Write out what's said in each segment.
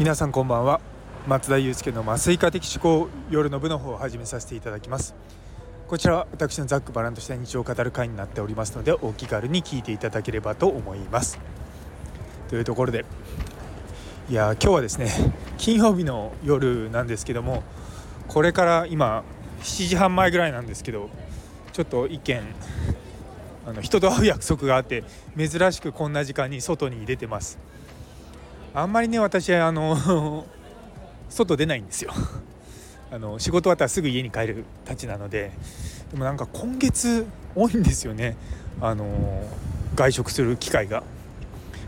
皆さんこんばんは。松田祐介の麻酔科的思考夜の部の方を始めさせていただきます。こちらは私のざっくばらんとした日常を語る会になっておりますのでお気軽に聞いていただければと思います。というところでいや今日はですね金曜日の夜なんですけどもこれから今7時半前ぐらいなんですけどちょっと意見あの人と会う約束があって珍しくこんな時間に外に出てます。あんまりね私あの 外出ないんですよ。あの仕事終わったらすぐ家に帰るたちなのででもなんか今月多いんですよね。あの外食する機会が、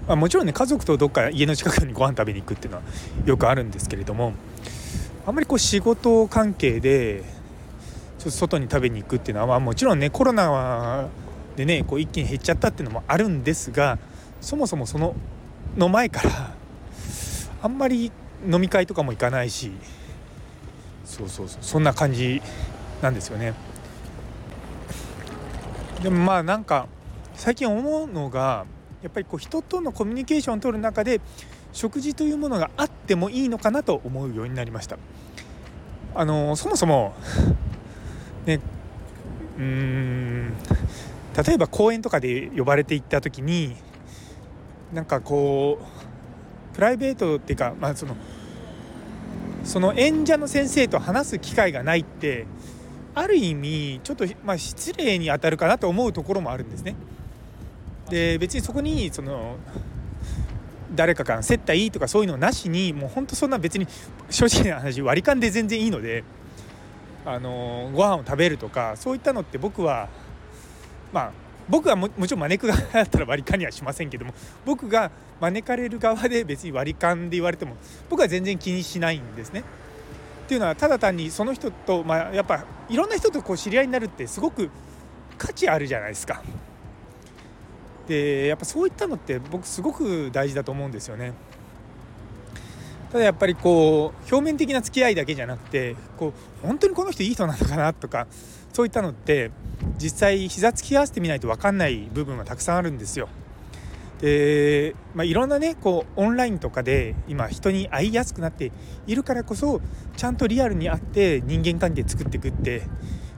まあ、もちろんね家族とどっか家の近くにご飯食べに行くっていうのはよくあるんですけれどもあんまりこう仕事関係でちょっと外に食べに行くっていうのは、まあ、もちろんねコロナでねこう一気に減っちゃったっていうのもあるんですがそもそもそのの前からあんまり飲み会とかも行かないしそうそうそうそんな感じなんですよね。でもまあなんか最近思うのがやっぱりこう人とのコミュニケーションを取る中で食事というものがあってもいいのかなと思うようになりました。あのそもそも ねうーん例えば公園とかで呼ばれて行った時になんかこうプライベートっていうか、まあ、そのその演者の先生と話す機会がないってある意味ちょっと、まあ、失礼に当たるかなと思うところもあるんですね。で別にそこにその誰かから接待とかそういうのなしにもう本当そんな別に正直な話割り勘で全然いいのであのご飯を食べるとかそういったのって僕はまあ僕はももちろん招く側だったら割り勘にはしませんけども 僕が招かれる側で別に割り勘で言われても僕は全然気にしないんですね。っていうのはただ単にその人と、まあ、やっぱいろんな人とこう知り合いになるってすごく価値あるじゃないですか。でやっぱそういったのって僕すごく大事だと思うんですよね。ただやっぱりこう表面的な付き合いだけじゃなくてこう本当にこの人いい人なのかなとかそういったのって実際膝つき合わせてみないと分かんない部分はたくさんあるんですよ。で、まあ、いろんなねこうオンラインとかで今人に会いやすくなっているからこそちゃんとリアルに会って人間関係作っていくって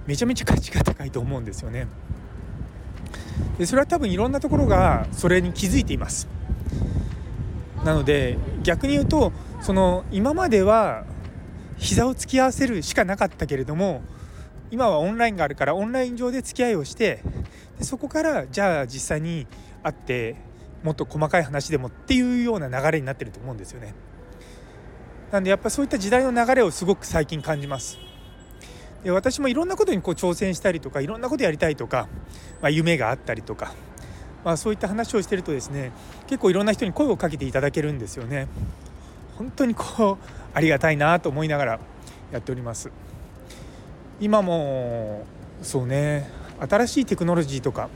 めちゃめちゃ価値が高いと思うんですよね。でそれは多分いろんなところがそれに気づいています。なので逆に言うとその今までは膝を突き合わせるしかなかったけれども今はオンラインがあるからオンライン上で付き合いをしてでそこからじゃあ実際に会ってもっと細かい話でもっていうような流れになってると思うんですよね。なんでやっぱそういった時代の流れをすごく最近感じます。で私もいろんなことにこう挑戦したりとかいろんなことやりたいとか、まあ、夢があったりとか、まあ、そういった話をしてるとですね結構いろんな人に声をかけていただけるんですよね。本当にこうありがたいなと思いながらやっております。今もそうね新しいテクノロジーとかやっ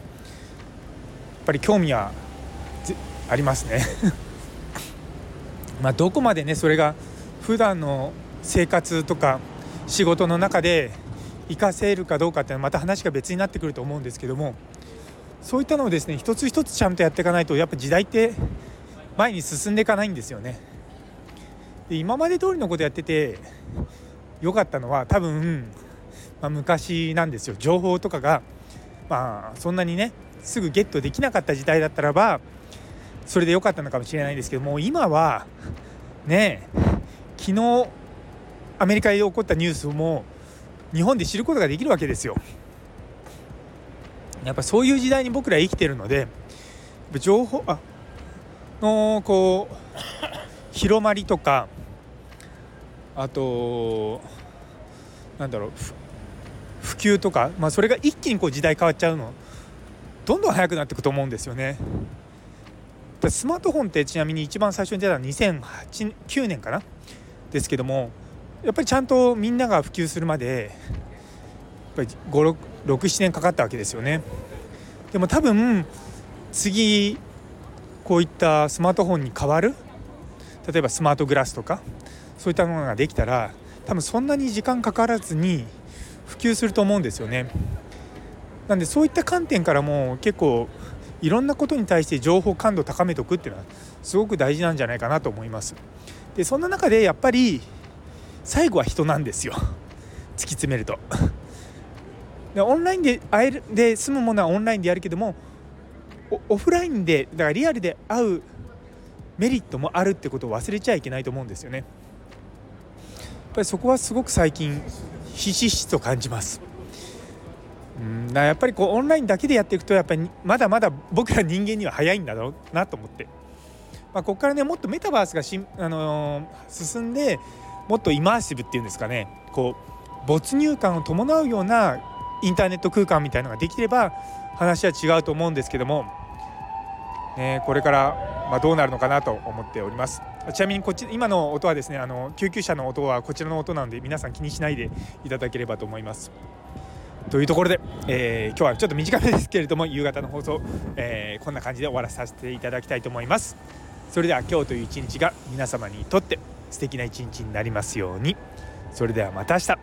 ぱり興味はありますね まあどこまでねそれが普段の生活とか仕事の中で活かせるかどうかっていうのはまた話が別になってくると思うんですけどもそういったのをですね一つ一つちゃんとやっていかないとやっぱ時代って前に進んでいかないんですよね。で今まで通りのことやってて良かったのは多分まあ、昔なんですよ情報とかが、まあ、そんなにねすぐゲットできなかった時代だったらばそれで良かったのかもしれないんですけども今はね昨日アメリカで起こったニュースも日本で知ることができるわけですよ。やっぱそういう時代に僕ら生きてるので情報あのこう広まりとかあとなんだろう及とか、まあ、それが一気にこう時代変わっちゃうのどんどん速くなっていくと思うんですよね。スマートフォンってちなみに一番最初に出たのは2009年かな？ですけどもやっぱりちゃんとみんなが普及するまでやっぱり67年かかったわけですよね。でも多分次こういったスマートフォンに変わる例えばスマートグラスとかそういったものができたら多分そんなに時間かからずに普及すると思うんですよね。なんでそういった観点からも結構いろんなことに対して情報感度を高めておくっていうのはすごく大事なんじゃないかなと思います。でそんな中でやっぱり最後は人なんですよ突き詰めるとでオンラインで会えるで済むものはオンラインでやるけどもオフラインでだからリアルで会うメリットもあるってことを忘れちゃいけないと思うんですよねやっぱりそこはすごく最近ひしひしと感じます。うんやっぱりこうオンラインだけでやっていくとやっぱりまだまだ僕ら人間には早いんだろうなと思って、まあ、ここからねもっとメタバースがし、あのー、進んでもっとイマーシブっていうんですかね。こう没入感を伴うようなインターネット空間みたいのができれば話は違うと思うんですけども、ね、これからまどうなるのかなと思っております。ちなみにこっち今の音はですねあの救急車の音はこちらの音なので皆さん気にしないでいただければと思います。というところで、えー、今日はちょっと短めですけれども夕方の放送、えー、こんな感じで終わらさせていただきたいと思います。それでは今日という一日が皆様にとって素敵な一日になりますように。それではまた明日。